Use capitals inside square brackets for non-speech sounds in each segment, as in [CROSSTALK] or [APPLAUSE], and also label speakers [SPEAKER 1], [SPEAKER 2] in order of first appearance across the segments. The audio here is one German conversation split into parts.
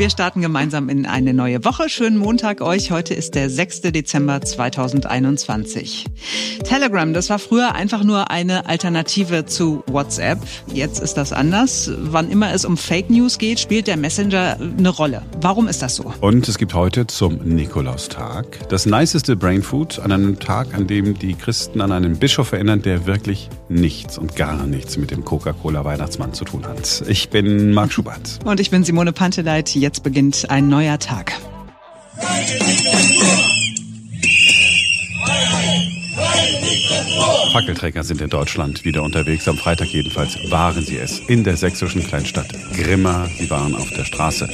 [SPEAKER 1] Wir starten gemeinsam in eine neue Woche. Schönen Montag euch. Heute ist der 6. Dezember 2021. Telegram, das war früher einfach nur eine Alternative zu WhatsApp. Jetzt ist das anders. Wann immer es um Fake News geht, spielt der Messenger eine Rolle. Warum ist das so?
[SPEAKER 2] Und es gibt heute zum Nikolaustag das niceste Brainfood an einem Tag, an dem die Christen an einen Bischof erinnern, der wirklich nichts und gar nichts mit dem Coca-Cola-Weihnachtsmann zu tun hat. Ich bin Marc Schubert.
[SPEAKER 1] Und ich bin Simone Panteleit. Jetzt beginnt ein neuer Tag.
[SPEAKER 2] Fackelträger sind in Deutschland wieder unterwegs. Am Freitag jedenfalls waren sie es in der sächsischen Kleinstadt Grimma. Sie waren auf der Straße.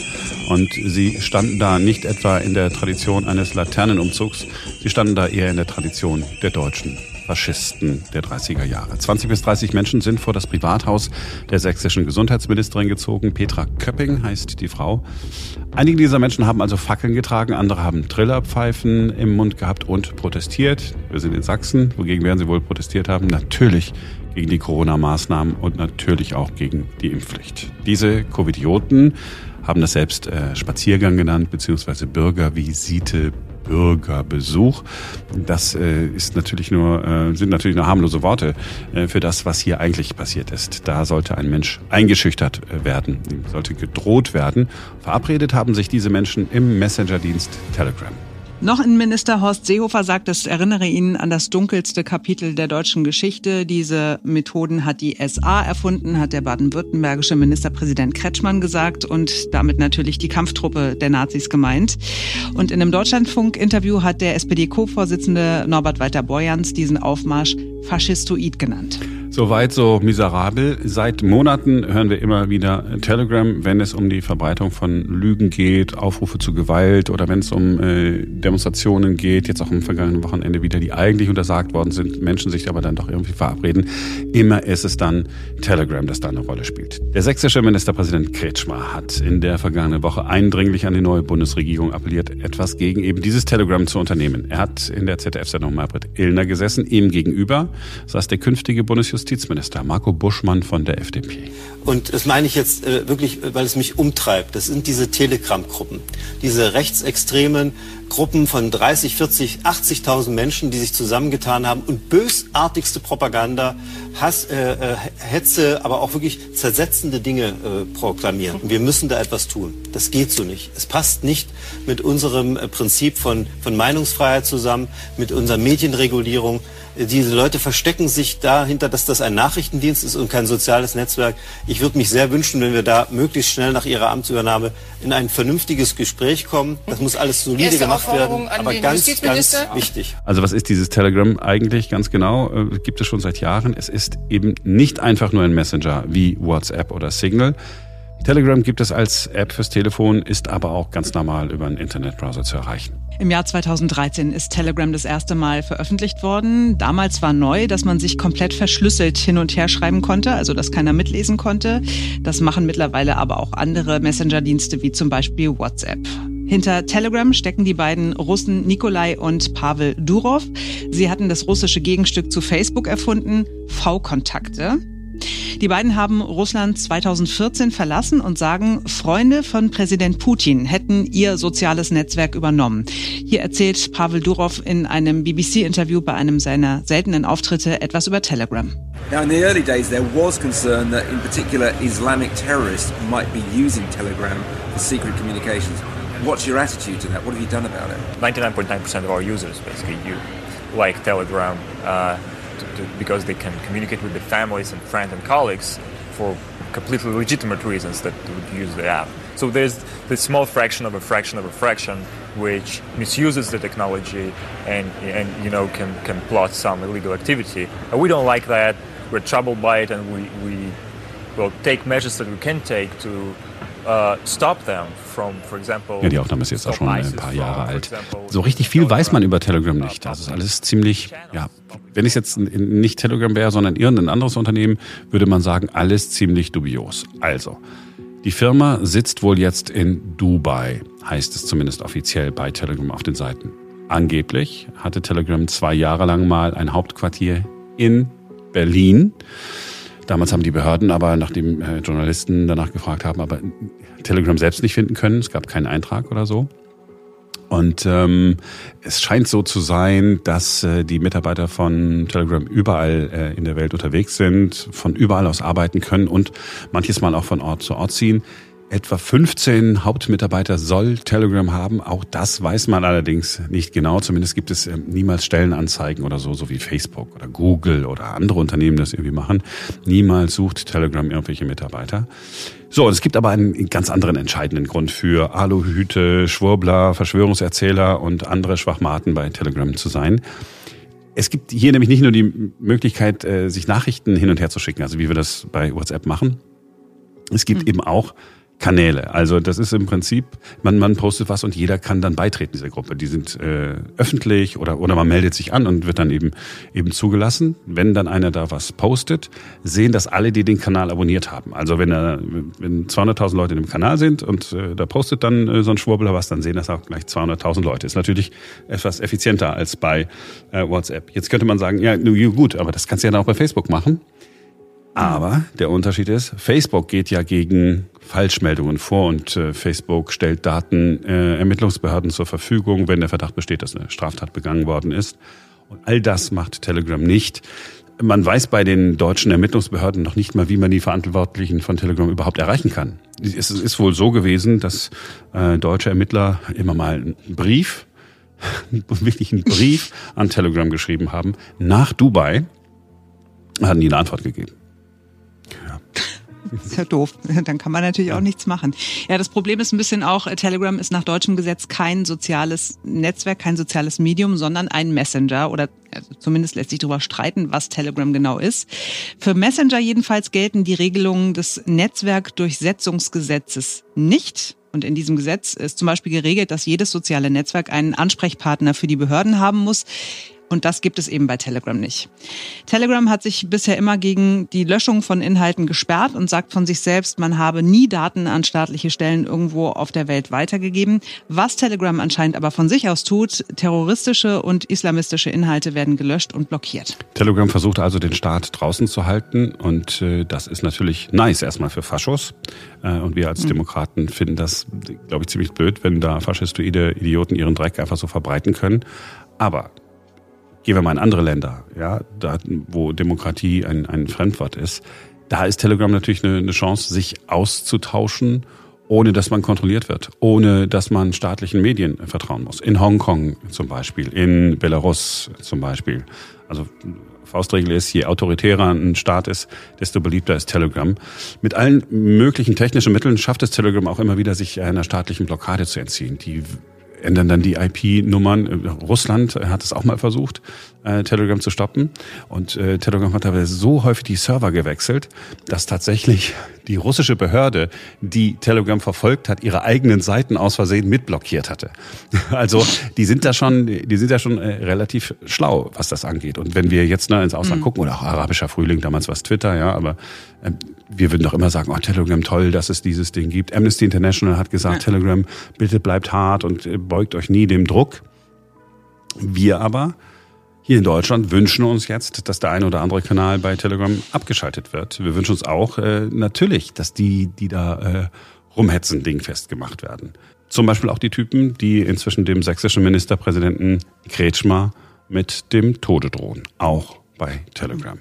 [SPEAKER 2] Und sie standen da nicht etwa in der Tradition eines Laternenumzugs, sie standen da eher in der Tradition der Deutschen Faschisten der 30er Jahre. 20 bis 30 Menschen sind vor das Privathaus der sächsischen Gesundheitsministerin gezogen. Petra Köpping heißt die Frau. Einige dieser Menschen haben also Fackeln getragen, andere haben Trillerpfeifen im Mund gehabt und protestiert. Wir sind in Sachsen. Wogegen werden sie wohl protestiert haben? Natürlich gegen die Corona-Maßnahmen und natürlich auch gegen die Impfpflicht. Diese Covidioten haben das selbst äh, Spaziergang genannt, beziehungsweise Bürgervisite, Bürgerbesuch. Das äh, ist natürlich nur, äh, sind natürlich nur harmlose Worte äh, für das, was hier eigentlich passiert ist. Da sollte ein Mensch eingeschüchtert äh, werden, sollte gedroht werden. Verabredet haben sich diese Menschen im Messenger-Dienst Telegram.
[SPEAKER 1] Noch Innenminister Horst Seehofer sagt, es erinnere ihn an das dunkelste Kapitel der deutschen Geschichte. Diese Methoden hat die SA erfunden, hat der baden-württembergische Ministerpräsident Kretschmann gesagt und damit natürlich die Kampftruppe der Nazis gemeint. Und in einem Deutschlandfunk-Interview hat der SPD-Co-Vorsitzende Norbert Walter-Borjans diesen Aufmarsch faschistoid genannt.
[SPEAKER 2] Soweit so miserabel. Seit Monaten hören wir immer wieder Telegram, wenn es um die Verbreitung von Lügen geht, Aufrufe zu Gewalt oder wenn es um äh, Demonstrationen geht, jetzt auch am vergangenen Wochenende wieder, die eigentlich untersagt worden sind, Menschen sich aber dann doch irgendwie verabreden. Immer ist es dann Telegram, das da eine Rolle spielt. Der sächsische Ministerpräsident Kretschmer hat in der vergangenen Woche eindringlich an die neue Bundesregierung appelliert, etwas gegen eben dieses Telegram zu unternehmen. Er hat in der ZDF-Sendung Maybrit Illner gesessen, ihm gegenüber saß der künftige Bundesjustizminister Justizminister Marco Buschmann von der FDP.
[SPEAKER 3] Und das meine ich jetzt äh, wirklich, weil es mich umtreibt. Das sind diese Telegram-Gruppen, diese rechtsextremen Gruppen von 30, 40, 80.000 Menschen, die sich zusammengetan haben und bösartigste Propaganda, Hass, äh, äh, Hetze, aber auch wirklich zersetzende Dinge äh, proklamieren. Und wir müssen da etwas tun. Das geht so nicht. Es passt nicht mit unserem äh, Prinzip von, von Meinungsfreiheit zusammen, mit unserer Medienregulierung. Diese Leute verstecken sich dahinter, dass das ein Nachrichtendienst ist und kein soziales Netzwerk. Ich würde mich sehr wünschen, wenn wir da möglichst schnell nach Ihrer Amtsübernahme in ein vernünftiges Gespräch kommen. Das muss alles solide gemacht werden, aber ganz, ganz wichtig.
[SPEAKER 2] Also was ist dieses Telegram eigentlich ganz genau? Äh, gibt es schon seit Jahren. Es ist eben nicht einfach nur ein Messenger wie WhatsApp oder Signal. Telegram gibt es als App fürs Telefon, ist aber auch ganz normal über einen Internetbrowser zu erreichen.
[SPEAKER 1] Im Jahr 2013 ist Telegram das erste Mal veröffentlicht worden. Damals war neu, dass man sich komplett verschlüsselt hin und her schreiben konnte, also dass keiner mitlesen konnte. Das machen mittlerweile aber auch andere Messenger-Dienste wie zum Beispiel WhatsApp. Hinter Telegram stecken die beiden Russen Nikolai und Pavel Durov. Sie hatten das russische Gegenstück zu Facebook erfunden, V-Kontakte. Die beiden haben Russland 2014 verlassen und sagen, Freunde von Präsident Putin hätten ihr soziales Netzwerk übernommen. Hier erzählt Pavel Durov in einem BBC-Interview bei einem seiner seltenen Auftritte etwas über Telegram.
[SPEAKER 4] Now, in the early days, there was concern that, in particular, Islamic terrorists might be using Telegram for secret communications. What's your attitude to that? What have you done about it?
[SPEAKER 5] 99.9% of our users basically you like Telegram. Uh, to, because they can communicate with their families and friends and colleagues for completely legitimate reasons that would use the app. So there's this small fraction of a fraction of a fraction which misuses the technology and, and you know can, can plot some illegal activity. And we don't like that. We're troubled by it, and we, we will take measures that we can take to
[SPEAKER 2] Ja, die Aufnahme ist jetzt auch schon ein paar Jahre alt. So richtig viel weiß man über Telegram nicht. Das ist alles ziemlich, ja, wenn es jetzt nicht Telegram wäre, sondern irgendein anderes Unternehmen, würde man sagen, alles ziemlich dubios. Also, die Firma sitzt wohl jetzt in Dubai, heißt es zumindest offiziell bei Telegram auf den Seiten. Angeblich hatte Telegram zwei Jahre lang mal ein Hauptquartier in Berlin. Damals haben die Behörden aber, nachdem äh, Journalisten danach gefragt haben, aber Telegram selbst nicht finden können. Es gab keinen Eintrag oder so. Und ähm, es scheint so zu sein, dass äh, die Mitarbeiter von Telegram überall äh, in der Welt unterwegs sind, von überall aus arbeiten können und manches Mal auch von Ort zu Ort ziehen. Etwa 15 Hauptmitarbeiter soll Telegram haben. Auch das weiß man allerdings nicht genau. Zumindest gibt es ähm, niemals Stellenanzeigen oder so, so wie Facebook oder Google oder andere Unternehmen das irgendwie machen. Niemals sucht Telegram irgendwelche Mitarbeiter. So, und es gibt aber einen ganz anderen entscheidenden Grund für Aluhüte, Schwurbler, Verschwörungserzähler und andere Schwachmaten bei Telegram zu sein. Es gibt hier nämlich nicht nur die Möglichkeit, äh, sich Nachrichten hin und her zu schicken, also wie wir das bei WhatsApp machen. Es gibt mhm. eben auch Kanäle. Also das ist im Prinzip, man, man postet was und jeder kann dann beitreten dieser Gruppe. Die sind äh, öffentlich oder, oder man meldet sich an und wird dann eben, eben zugelassen. Wenn dann einer da was postet, sehen das alle, die den Kanal abonniert haben. Also wenn, er, wenn 200.000 Leute in dem Kanal sind und äh, da postet dann äh, so ein Schwurbler was, dann sehen das auch gleich 200.000 Leute. Ist natürlich etwas effizienter als bei äh, WhatsApp. Jetzt könnte man sagen, ja, gut, aber das kannst du ja dann auch bei Facebook machen. Aber der Unterschied ist, Facebook geht ja gegen Falschmeldungen vor und äh, Facebook stellt Daten äh, Ermittlungsbehörden zur Verfügung, wenn der Verdacht besteht, dass eine Straftat begangen worden ist. Und all das macht Telegram nicht. Man weiß bei den deutschen Ermittlungsbehörden noch nicht mal, wie man die Verantwortlichen von Telegram überhaupt erreichen kann. Es ist wohl so gewesen, dass äh, deutsche Ermittler immer mal einen Brief, [LAUGHS] wirklich einen Brief an Telegram geschrieben haben, nach Dubai, hatten die eine Antwort gegeben.
[SPEAKER 1] Das ist ja doof. Dann kann man natürlich auch nichts machen. Ja, das Problem ist ein bisschen auch, äh, Telegram ist nach deutschem Gesetz kein soziales Netzwerk, kein soziales Medium, sondern ein Messenger oder also zumindest lässt sich darüber streiten, was Telegram genau ist. Für Messenger jedenfalls gelten die Regelungen des Netzwerkdurchsetzungsgesetzes nicht. Und in diesem Gesetz ist zum Beispiel geregelt, dass jedes soziale Netzwerk einen Ansprechpartner für die Behörden haben muss. Und das gibt es eben bei Telegram nicht. Telegram hat sich bisher immer gegen die Löschung von Inhalten gesperrt und sagt von sich selbst, man habe nie Daten an staatliche Stellen irgendwo auf der Welt weitergegeben. Was Telegram anscheinend aber von sich aus tut, terroristische und islamistische Inhalte werden gelöscht und blockiert.
[SPEAKER 2] Telegram versucht also den Staat draußen zu halten und äh, das ist natürlich nice erstmal für Faschos. Äh, und wir als mhm. Demokraten finden das, glaube ich, ziemlich blöd, wenn da faschistoide Idioten ihren Dreck einfach so verbreiten können. Aber Gehen wir mal in andere Länder, ja, da, wo Demokratie ein, ein Fremdwort ist. Da ist Telegram natürlich eine, eine Chance, sich auszutauschen, ohne dass man kontrolliert wird, ohne dass man staatlichen Medien vertrauen muss. In Hongkong zum Beispiel, in Belarus zum Beispiel. Also Faustregel ist, je autoritärer ein Staat ist, desto beliebter ist Telegram. Mit allen möglichen technischen Mitteln schafft es Telegram auch immer wieder, sich einer staatlichen Blockade zu entziehen. Die ändern dann die IP-Nummern. Russland hat es auch mal versucht, äh, Telegram zu stoppen. Und äh, Telegram hat aber so häufig die Server gewechselt, dass tatsächlich die russische Behörde, die Telegram verfolgt hat, ihre eigenen Seiten aus Versehen mitblockiert hatte. [LAUGHS] Also die sind da schon, die sind da schon äh, relativ schlau, was das angeht. Und wenn wir jetzt ne, ins Ausland mhm. gucken, oder auch arabischer Frühling, damals war es Twitter, ja, aber äh, wir würden doch immer sagen, oh, Telegram toll, dass es dieses Ding gibt. Amnesty International hat gesagt, ja. Telegram, bitte bleibt hart und äh, beugt euch nie dem Druck. Wir aber hier in Deutschland wünschen uns jetzt, dass der eine oder andere Kanal bei Telegram abgeschaltet wird. Wir wünschen uns auch äh, natürlich, dass die, die da äh, rumhetzen, dingfest gemacht werden. Zum Beispiel auch die Typen, die inzwischen dem sächsischen Ministerpräsidenten Kretschmer mit dem Tode drohen. Auch bei Telegram.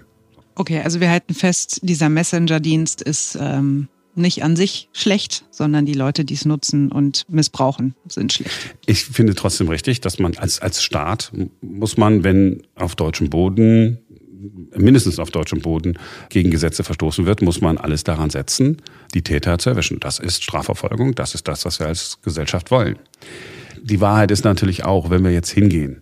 [SPEAKER 1] Okay, also wir halten fest, dieser Messenger-Dienst ist ähm, nicht an sich schlecht, sondern die Leute, die es nutzen und missbrauchen, sind schlecht.
[SPEAKER 2] Ich finde trotzdem richtig, dass man als, als Staat muss man, wenn auf deutschem Boden mindestens auf deutschem Boden gegen Gesetze verstoßen wird, muss man alles daran setzen, die Täter zu erwischen. Das ist Strafverfolgung, das ist das, was wir als Gesellschaft wollen. Die Wahrheit ist natürlich auch, wenn wir jetzt hingehen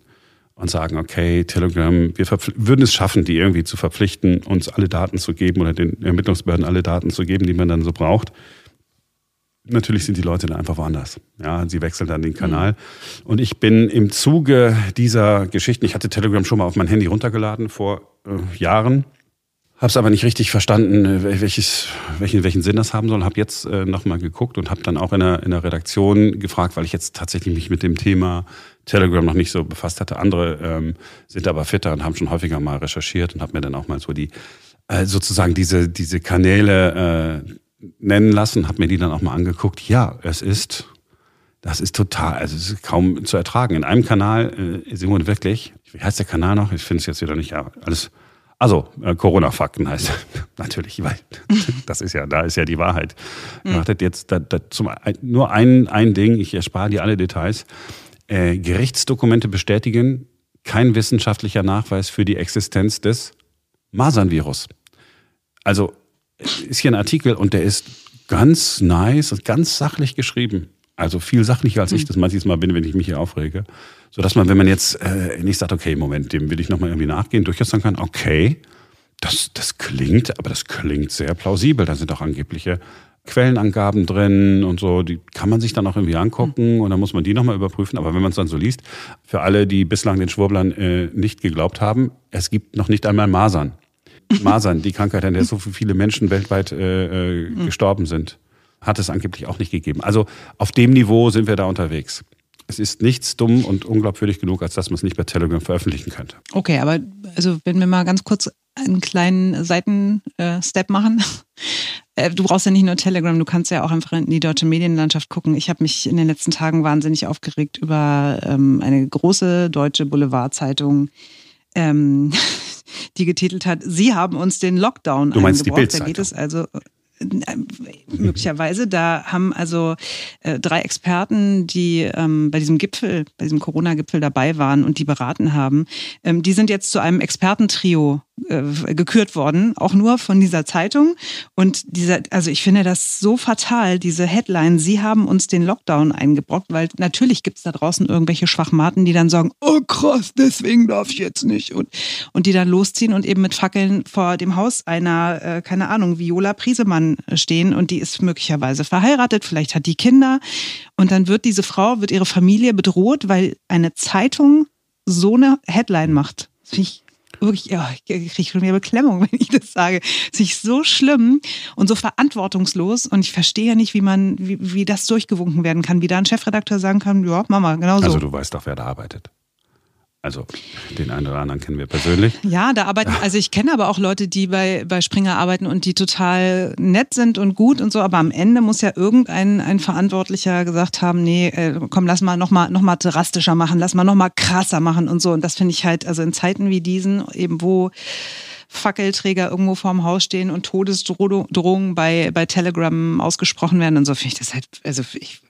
[SPEAKER 2] und sagen, okay, Telegram, wir würden es schaffen, die irgendwie zu verpflichten, uns alle Daten zu geben oder den Ermittlungsbehörden alle Daten zu geben, die man dann so braucht. Natürlich sind die Leute dann einfach woanders. Ja, sie wechseln dann den Kanal. Mhm. Und ich bin im Zuge dieser Geschichten, ich hatte Telegram schon mal auf mein Handy runtergeladen vor äh, Jahren, habe es aber nicht richtig verstanden, äh, welches, welchen, welchen Sinn das haben soll. Habe jetzt äh, nochmal geguckt und habe dann auch in der, in der Redaktion gefragt, weil ich jetzt tatsächlich mich mit dem Thema Telegram noch nicht so befasst hatte. Andere ähm, sind aber fitter und haben schon häufiger mal recherchiert und habe mir dann auch mal so die äh, sozusagen diese, diese Kanäle äh, nennen lassen, habe mir die dann auch mal angeguckt. Ja, es ist, das ist total, also es ist kaum zu ertragen. In einem Kanal, äh, Simon wirklich, wie heißt der Kanal noch? Ich finde es jetzt wieder nicht, ja, alles. Also, äh, Corona-Fakten heißt [LAUGHS] natürlich, weil [LAUGHS] das ist ja, da ist ja die Wahrheit. Mhm. Wartet jetzt da, da zum, nur ein, ein Ding, ich erspare dir alle Details. Äh, Gerichtsdokumente bestätigen, kein wissenschaftlicher Nachweis für die Existenz des Masernvirus. Also ist hier ein Artikel und der ist ganz nice und ganz sachlich geschrieben. Also viel sachlicher als ich hm. das manches Mal bin, wenn ich mich hier aufrege. So dass man, wenn man jetzt äh, nicht sagt, okay, Moment, dem will ich nochmal irgendwie nachgehen, durchaus sagen kann, okay, das, das klingt, aber das klingt sehr plausibel. Da sind auch angebliche Quellenangaben drin und so, die kann man sich dann auch irgendwie angucken und dann muss man die nochmal überprüfen. Aber wenn man es dann so liest, für alle, die bislang den Schwurblern äh, nicht geglaubt haben, es gibt noch nicht einmal Masern. Masern, die Krankheit, an der so viele Menschen weltweit äh, äh, hm. gestorben sind, hat es angeblich auch nicht gegeben. Also auf dem Niveau sind wir da unterwegs. Es ist nichts dumm und unglaubwürdig genug, als dass man es nicht bei Telegram veröffentlichen könnte.
[SPEAKER 1] Okay, aber also wenn wir mal ganz kurz einen kleinen Seitenstep machen. [LAUGHS] Äh, du brauchst ja nicht nur Telegram, du kannst ja auch einfach in die deutsche Medienlandschaft gucken. Ich habe mich in den letzten Tagen wahnsinnig aufgeregt über ähm, eine große deutsche Boulevardzeitung, ähm, [LAUGHS] die getitelt hat, Sie haben uns den Lockdown
[SPEAKER 2] du meinst eingebrockt.
[SPEAKER 1] Die da geht es also möglicherweise. Da haben also äh, drei Experten, die ähm, bei diesem Gipfel, bei diesem Corona-Gipfel dabei waren und die beraten haben, ähm, die sind jetzt zu einem Expertentrio äh, gekürt worden, auch nur von dieser Zeitung. Und dieser, also ich finde das so fatal, diese Headline, Sie haben uns den Lockdown eingebrockt, weil natürlich gibt es da draußen irgendwelche Schwachmaten, die dann sagen, oh krass, deswegen darf ich jetzt nicht. Und, und die dann losziehen und eben mit Fackeln vor dem Haus einer, äh, keine Ahnung, Viola Priesemann stehen und die ist möglicherweise verheiratet, vielleicht hat die Kinder. Und dann wird diese Frau, wird ihre Familie bedroht, weil eine Zeitung so eine Headline macht. Das finde ich wirklich, ja, ich kriege schon wieder Beklemmung, [LAUGHS] wenn ich das sage. Ist so schlimm und so verantwortungslos und ich verstehe ja nicht, wie man, wie, wie das durchgewunken werden kann, wie da ein Chefredakteur sagen kann, ja, Mama, genau so.
[SPEAKER 2] Also du weißt doch, wer da arbeitet. Also den einen oder anderen kennen wir persönlich.
[SPEAKER 1] Ja, da arbeiten, [LAUGHS] also ich kenne aber auch Leute, die bei, bei Springer arbeiten und die total nett sind und gut und so, aber am Ende muss ja irgendein ein Verantwortlicher gesagt haben, nee, äh, komm, lass mal nochmal noch mal drastischer machen, lass mal nochmal krasser machen und so. Und das finde ich halt, also in Zeiten wie diesen, eben wo Fackelträger irgendwo vorm Haus stehen und Todesdrohungen bei, bei Telegram ausgesprochen werden und so, finde ich das halt, also ich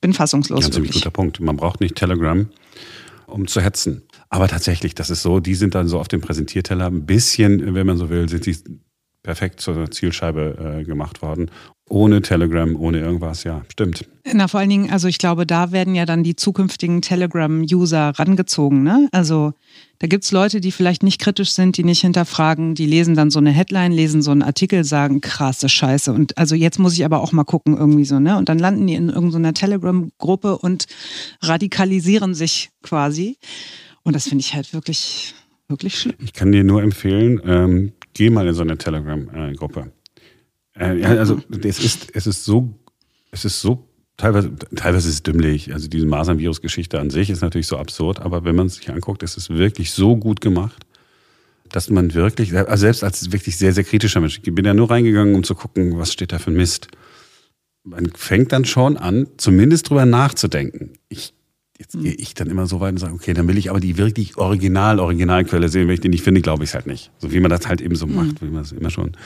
[SPEAKER 1] bin fassungslos.
[SPEAKER 2] Ganz ziemlich guter Punkt. Man braucht nicht Telegram um zu hetzen. Aber tatsächlich, das ist so, die sind dann so auf dem Präsentierteller ein bisschen, wenn man so will, sind sie perfekt zur Zielscheibe äh, gemacht worden. Ohne Telegram, ohne irgendwas, ja, stimmt.
[SPEAKER 1] Na, vor allen Dingen, also ich glaube, da werden ja dann die zukünftigen Telegram-User rangezogen, ne? Also da gibt es Leute, die vielleicht nicht kritisch sind, die nicht hinterfragen, die lesen dann so eine Headline, lesen so einen Artikel, sagen, krasse Scheiße. Und also jetzt muss ich aber auch mal gucken, irgendwie so, ne? Und dann landen die in irgendeiner Telegram-Gruppe und radikalisieren sich quasi. Und das finde ich halt wirklich, wirklich schlimm.
[SPEAKER 2] Ich kann dir nur empfehlen, ähm, geh mal in so eine Telegram-Gruppe. Äh, ja, also es ist, es ist so, es ist so teilweise, teilweise ist es dümmlich. Also diese Masern-Virus-Geschichte an sich ist natürlich so absurd, aber wenn man es sich anguckt, ist es wirklich so gut gemacht, dass man wirklich, also selbst als wirklich sehr, sehr kritischer Mensch, ich bin ja nur reingegangen, um zu gucken, was steht da für ein Mist. Man fängt dann schon an, zumindest drüber nachzudenken. Ich, jetzt hm. gehe ich dann immer so weit und sage, okay, dann will ich aber die wirklich Original, Originalquelle sehen. Wenn ich die nicht finde, glaube ich es halt nicht. So wie man das halt eben so macht, hm. wie man es immer schon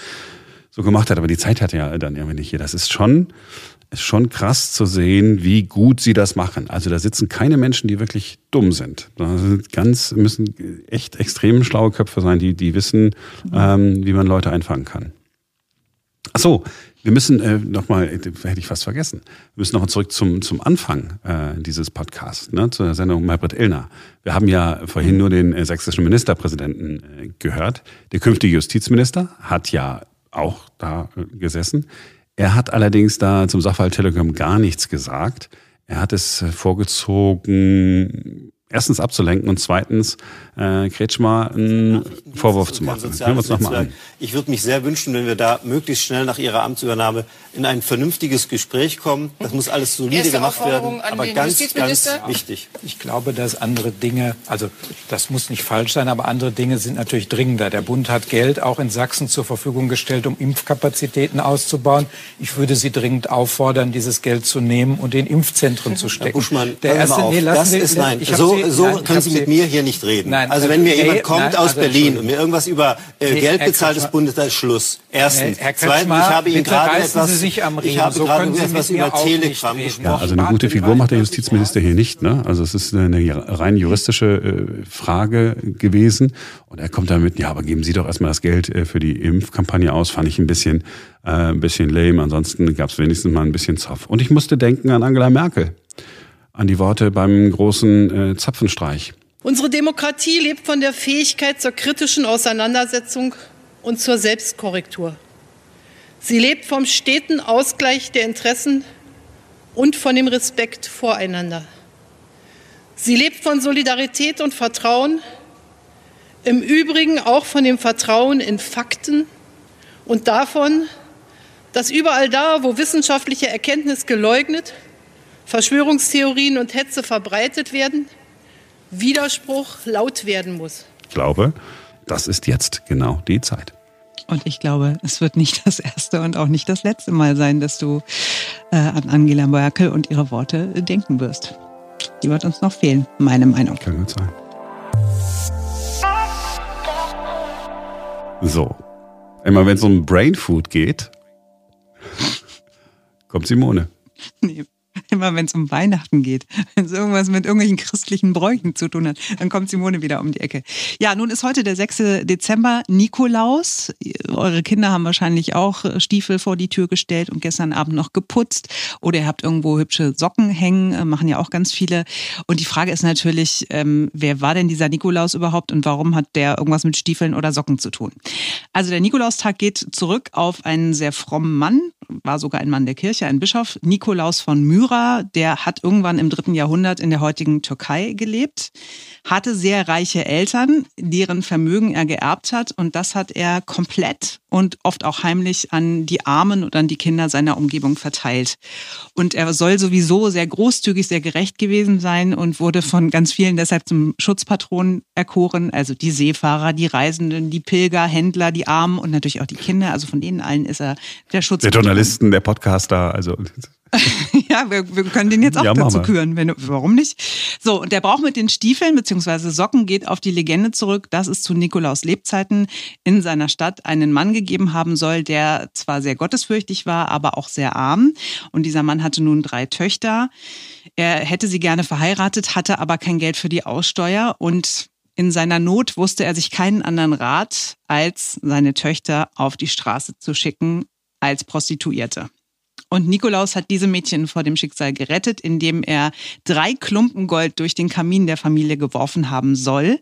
[SPEAKER 2] so gemacht hat. Aber die Zeit hat ja dann irgendwie nicht hier. Das ist schon, ist schon krass zu sehen, wie gut sie das machen. Also da sitzen keine Menschen, die wirklich dumm sind. Da sind ganz, müssen echt extrem schlaue Köpfe sein, die, die wissen, ähm, wie man Leute einfangen kann. Ach so, wir müssen äh, nochmal, äh, hätte ich fast vergessen, wir müssen nochmal zurück zum, zum Anfang äh, dieses Podcasts, ne, zur Sendung Maybrit Illner. Wir haben ja vorhin nur den äh, sächsischen Ministerpräsidenten äh, gehört. Der künftige Justizminister hat ja auch da äh, gesessen. Er hat allerdings da zum Sachverhalt Telegram gar nichts gesagt. Er hat es äh, vorgezogen, erstens abzulenken und zweitens äh, Kretschmer einen Vorwurf zu machen.
[SPEAKER 3] Hören wir uns nochmal an. Ich würde mich sehr wünschen, wenn wir da möglichst schnell nach Ihrer Amtsübernahme in ein vernünftiges Gespräch kommen. Das muss alles solide gemacht werden, aber ganz, ganz wichtig.
[SPEAKER 6] Ich glaube, dass andere Dinge, also das muss nicht falsch sein, aber andere Dinge sind natürlich dringender. Der Bund hat Geld auch in Sachsen zur Verfügung gestellt, um Impfkapazitäten auszubauen. Ich würde Sie dringend auffordern, dieses Geld zu nehmen und in Impfzentren zu stecken. Herr
[SPEAKER 3] Buschmann, der erste, nee, das ist nein. So, Sie, so nein, können Sie mit mir hier nicht reden. Nein, also wenn mir nee, jemand kommt nein, aus also Berlin und mir irgendwas über äh, nee, Geld bezahlt des Bundes, da ist Schluss. Erstens.
[SPEAKER 6] Herr Zweitens, ich habe Ihnen gerade etwas, ich habe
[SPEAKER 3] so gerade etwas über Telegram
[SPEAKER 2] gesprochen. Ja, also eine gute Figur macht der Justizminister hier nicht. Ne? Also es ist eine rein juristische äh, Frage gewesen. Und er kommt damit, ja, aber geben Sie doch erstmal das Geld äh, für die Impfkampagne aus. Fand ich ein bisschen, äh, ein bisschen lame. Ansonsten gab es wenigstens mal ein bisschen Zoff. Und ich musste denken an Angela Merkel an die Worte beim großen äh, Zapfenstreich.
[SPEAKER 7] Unsere Demokratie lebt von der Fähigkeit zur kritischen Auseinandersetzung und zur Selbstkorrektur. Sie lebt vom steten Ausgleich der Interessen und von dem Respekt voreinander. Sie lebt von Solidarität und Vertrauen, im Übrigen auch von dem Vertrauen in Fakten und davon, dass überall da, wo wissenschaftliche Erkenntnis geleugnet, Verschwörungstheorien und Hetze verbreitet werden, Widerspruch laut werden muss.
[SPEAKER 2] Ich glaube, das ist jetzt genau die Zeit.
[SPEAKER 1] Und ich glaube, es wird nicht das erste und auch nicht das letzte Mal sein, dass du äh, an Angela Merkel und ihre Worte denken wirst. Die wird uns noch fehlen, meine Meinung.
[SPEAKER 2] Kann gut sein. So. Immer wenn es um Brainfood geht, [LAUGHS] kommt Simone.
[SPEAKER 1] Nee, [LAUGHS] Immer wenn es um Weihnachten geht, wenn es irgendwas mit irgendwelchen christlichen Bräuchen zu tun hat, dann kommt Simone wieder um die Ecke. Ja, nun ist heute der 6. Dezember, Nikolaus. Eure Kinder haben wahrscheinlich auch Stiefel vor die Tür gestellt und gestern Abend noch geputzt. Oder ihr habt irgendwo hübsche Socken hängen, äh, machen ja auch ganz viele. Und die Frage ist natürlich, ähm, wer war denn dieser Nikolaus überhaupt und warum hat der irgendwas mit Stiefeln oder Socken zu tun? Also der Nikolaustag geht zurück auf einen sehr frommen Mann, war sogar ein Mann der Kirche, ein Bischof, Nikolaus von Myra. Der hat irgendwann im dritten Jahrhundert in der heutigen Türkei gelebt, hatte sehr reiche Eltern, deren Vermögen er geerbt hat. Und das hat er komplett und oft auch heimlich an die Armen und an die Kinder seiner Umgebung verteilt. Und er soll sowieso sehr großzügig, sehr gerecht gewesen sein und wurde von ganz vielen deshalb zum Schutzpatron erkoren. Also die Seefahrer, die Reisenden, die Pilger, Händler, die Armen und natürlich auch die Kinder. Also von denen allen ist er der Schutzpatron.
[SPEAKER 2] Der Journalisten, der Podcaster, also [LAUGHS]
[SPEAKER 1] ja, wir, wir, können den jetzt auch ja, dazu küren. Wenn, warum nicht? So, und der Brauch mit den Stiefeln bzw. Socken geht auf die Legende zurück, dass es zu Nikolaus Lebzeiten in seiner Stadt einen Mann gegeben haben soll, der zwar sehr gottesfürchtig war, aber auch sehr arm. Und dieser Mann hatte nun drei Töchter. Er hätte sie gerne verheiratet, hatte aber kein Geld für die Aussteuer und in seiner Not wusste er sich keinen anderen Rat, als seine Töchter auf die Straße zu schicken als Prostituierte. Und Nikolaus hat diese Mädchen vor dem Schicksal gerettet, indem er drei Klumpen Gold durch den Kamin der Familie geworfen haben soll.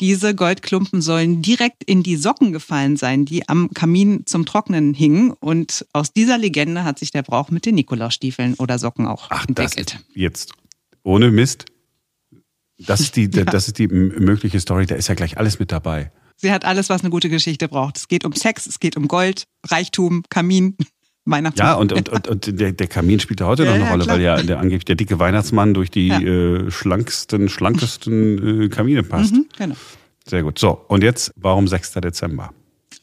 [SPEAKER 1] Diese Goldklumpen sollen direkt in die Socken gefallen sein, die am Kamin zum Trocknen hingen. Und aus dieser Legende hat sich der Brauch mit den Nikolausstiefeln oder Socken auch Ach, entwickelt.
[SPEAKER 2] Jetzt ohne Mist. Das ist die, [LAUGHS] ja. das ist die mögliche Story. Da ist ja gleich alles mit dabei.
[SPEAKER 1] Sie hat alles, was eine gute Geschichte braucht. Es geht um Sex, es geht um Gold, Reichtum, Kamin.
[SPEAKER 2] Weihnachtsmann. Ja, und, und, und, und der, der Kamin spielt ja heute ja, noch eine ja, Rolle, klar. weil ja der angeblich der dicke Weihnachtsmann durch die ja. äh, schlanksten, schlankesten äh, Kamine passt. Mhm, genau. Sehr gut. So, und jetzt, warum 6. Dezember?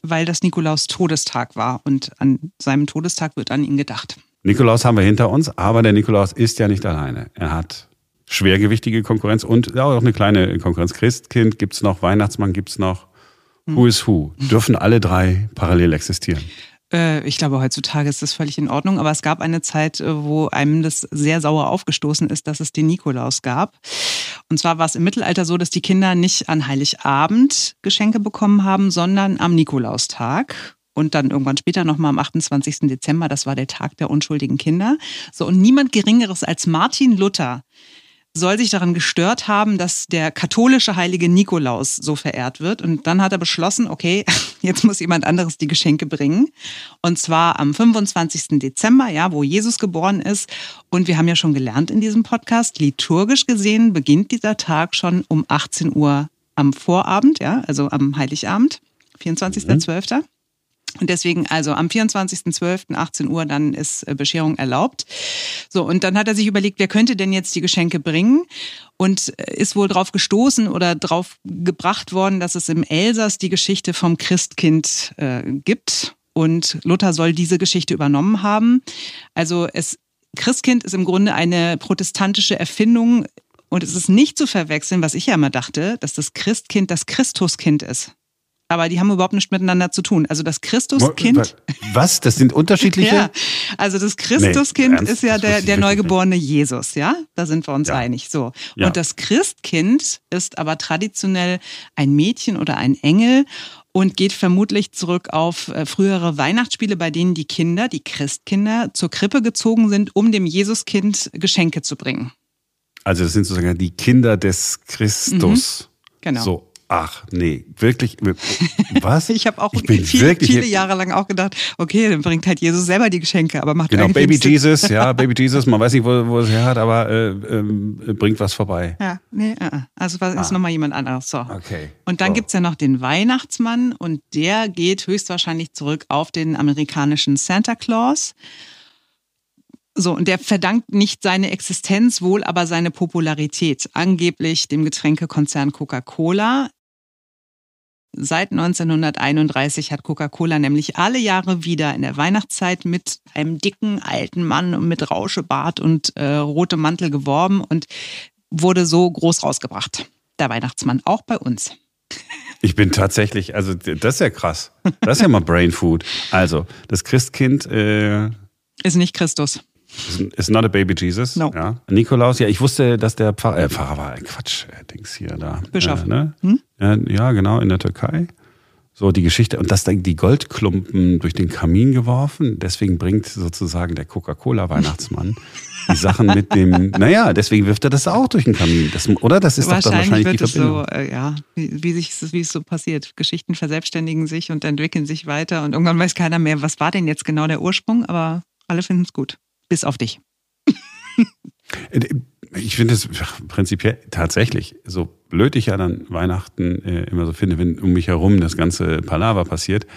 [SPEAKER 1] Weil das Nikolaus Todestag war und an seinem Todestag wird an ihn gedacht.
[SPEAKER 2] Nikolaus haben wir hinter uns, aber der Nikolaus ist ja nicht alleine. Er hat schwergewichtige Konkurrenz und auch eine kleine Konkurrenz. Christkind gibt's noch, Weihnachtsmann gibt's noch. Who is who? Dürfen alle drei parallel existieren?
[SPEAKER 1] Äh, ich glaube, heutzutage ist das völlig in Ordnung, aber es gab eine Zeit, äh, wo einem das sehr sauer aufgestoßen ist, dass es den Nikolaus gab. Und zwar war es im Mittelalter so, dass die Kinder nicht an Heiligabend Geschenke bekommen haben, sondern am Nikolaustag und dann irgendwann später nochmal am 28. Dezember, das war der Tag der unschuldigen Kinder. So, und niemand Geringeres als Martin Luther soll sich daran gestört haben, dass der katholische heilige Nikolaus so verehrt wird. Und dann hat er beschlossen, okay, [LAUGHS] jetzt muss jemand anderes die Geschenke bringen. Und zwar am 25. Dezember, ja, wo Jesus geboren ist. Und wir haben ja schon gelernt in diesem Podcast, liturgisch gesehen beginnt dieser Tag schon um 18 Uhr am Vorabend, ja, also am Heiligabend, 24.12. Mhm. Und deswegen, also am 24.12. 18 Uhr, dann ist äh, Bescherung erlaubt. So, und dann hat er sich überlegt, wer könnte denn jetzt die Geschenke bringen? Und äh, ist wohl drauf gestoßen oder drauf gebracht worden, dass es im Elsass die Geschichte vom Christkind äh, gibt. Und Luther soll diese Geschichte übernommen haben. Also es Christkind ist im Grunde eine protestantische Erfindung und es ist nicht zu verwechseln, was ich ja immer dachte, dass das Christkind das Christuskind ist aber die haben überhaupt nichts miteinander zu tun. Also das Christuskind.
[SPEAKER 2] Was? Das sind unterschiedliche? [LAUGHS]
[SPEAKER 1] ja, also das Christuskind nee, ist ja der, der neugeborene nicht. Jesus, ja? Da sind wir uns ja. einig. So. Ja. Und das Christkind ist aber traditionell ein Mädchen oder ein Engel und geht vermutlich zurück auf äh, frühere Weihnachtsspiele, bei denen die Kinder, die Christkinder, zur Krippe gezogen sind, um dem Jesuskind Geschenke zu bringen.
[SPEAKER 2] Also das sind sozusagen die Kinder des Christus. Mhm, genau. So. Ach nee, wirklich, was? [LAUGHS]
[SPEAKER 1] ich habe auch ich viele, viele Jahre lang auch gedacht, okay, dann bringt halt Jesus selber die Geschenke, aber macht
[SPEAKER 2] Genau, Baby Jesus, ja, [LAUGHS] Baby Jesus, man weiß nicht, wo, wo es her hat, aber äh, äh, bringt was vorbei.
[SPEAKER 1] Ja, nee, äh, also ist ah. nochmal jemand anderes. So.
[SPEAKER 2] Okay.
[SPEAKER 1] Und dann so. gibt's ja noch den Weihnachtsmann und der geht höchstwahrscheinlich zurück auf den amerikanischen Santa Claus. So, und der verdankt nicht seine Existenz, wohl aber seine Popularität. Angeblich dem Getränkekonzern Coca-Cola. Seit 1931 hat Coca-Cola nämlich alle Jahre wieder in der Weihnachtszeit mit einem dicken alten Mann mit Rauschebart und äh, rotem Mantel geworben und wurde so groß rausgebracht. Der Weihnachtsmann, auch bei uns.
[SPEAKER 2] Ich bin tatsächlich, also das ist ja krass. Das ist ja mal Brain Food. Also, das Christkind äh
[SPEAKER 1] ist nicht Christus.
[SPEAKER 2] Ist not a baby Jesus.
[SPEAKER 1] No.
[SPEAKER 2] Ja. Nikolaus, ja, ich wusste, dass der Pfarrer, äh, Pfarrer war, Quatsch, äh, Dings hier da.
[SPEAKER 1] Bischof.
[SPEAKER 2] Äh, ne? hm? ja, ja, genau, in der Türkei. So die Geschichte, und dass dann die Goldklumpen durch den Kamin geworfen, deswegen bringt sozusagen der Coca-Cola-Weihnachtsmann [LAUGHS] die Sachen mit dem, naja, deswegen wirft er das auch durch den Kamin. Das, oder? Das ist wahrscheinlich doch dann wahrscheinlich wird die Verbindung.
[SPEAKER 1] Es so, äh, ja, wie, wie, sich, wie es so passiert. Geschichten verselbstständigen sich und entwickeln sich weiter und irgendwann weiß keiner mehr, was war denn jetzt genau der Ursprung, aber alle finden es gut bis auf dich.
[SPEAKER 2] ich finde es prinzipiell tatsächlich, so blöd ich ja dann Weihnachten äh, immer so finde, wenn um mich herum das ganze Palaver passiert,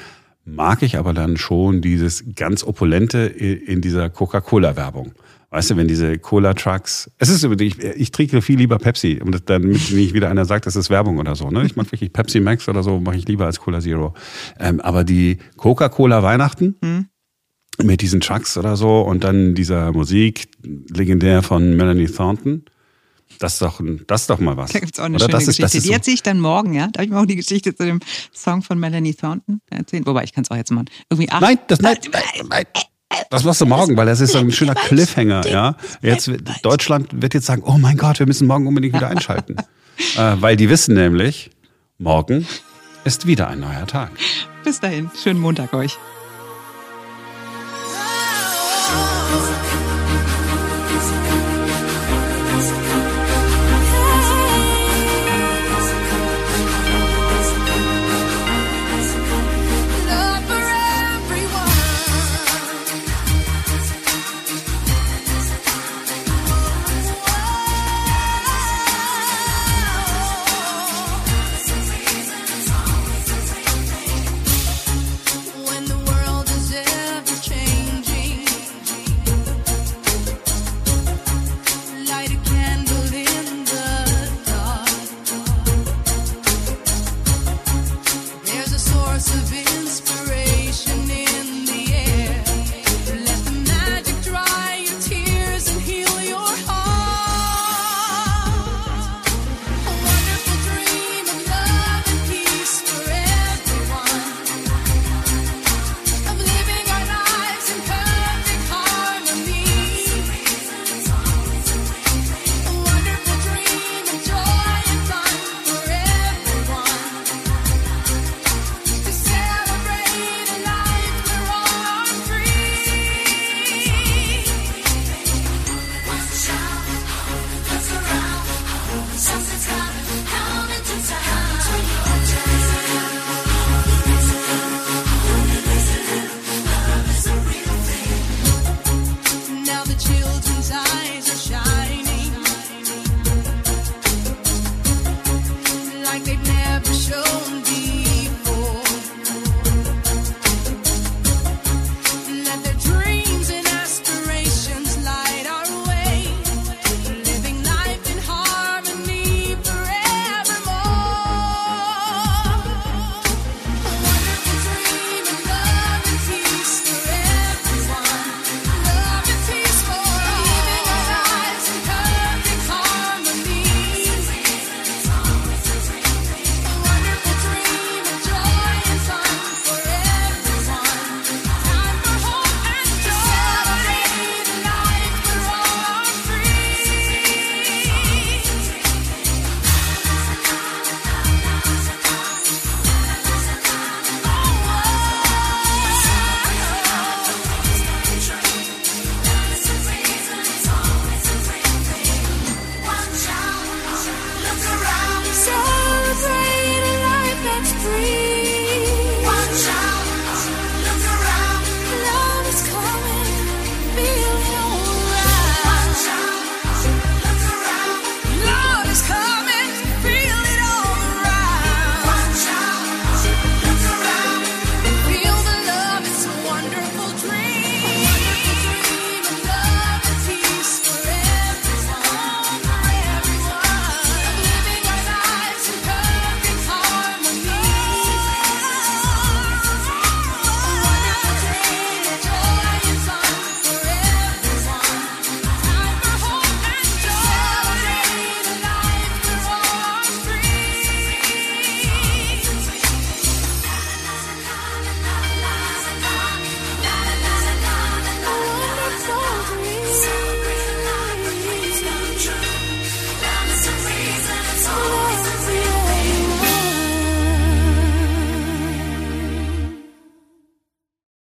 [SPEAKER 2] mag ich aber dann schon dieses ganz opulente in dieser Coca-Cola-Werbung. Weißt du, wenn diese Cola-Trucks, es ist ich, ich trinke viel lieber Pepsi, und damit nicht wieder einer sagt, das ist Werbung oder so. Ne? Ich mag wirklich Pepsi Max oder so, mache ich lieber als Cola Zero. Ähm, aber die Coca-Cola Weihnachten, hm mit diesen Trucks oder so und dann dieser Musik, legendär von Melanie Thornton. Das ist doch, das ist doch mal was.
[SPEAKER 1] Da gibt es auch eine oder? schöne das Geschichte. Ist, die erzähle ich dann morgen, ja? Darf ich mal auch die Geschichte zu dem Song von Melanie Thornton erzählen? Wobei, ich kann es auch jetzt machen. Irgendwie
[SPEAKER 2] acht. Nein, das, nein, nein, nein. Das machst du morgen, weil das ist so ein schöner Cliffhanger, ja. Jetzt, Deutschland wird jetzt sagen, oh mein Gott, wir müssen morgen unbedingt wieder einschalten. [LAUGHS] äh, weil die wissen nämlich, morgen ist wieder ein neuer Tag.
[SPEAKER 1] Bis dahin, schönen Montag euch.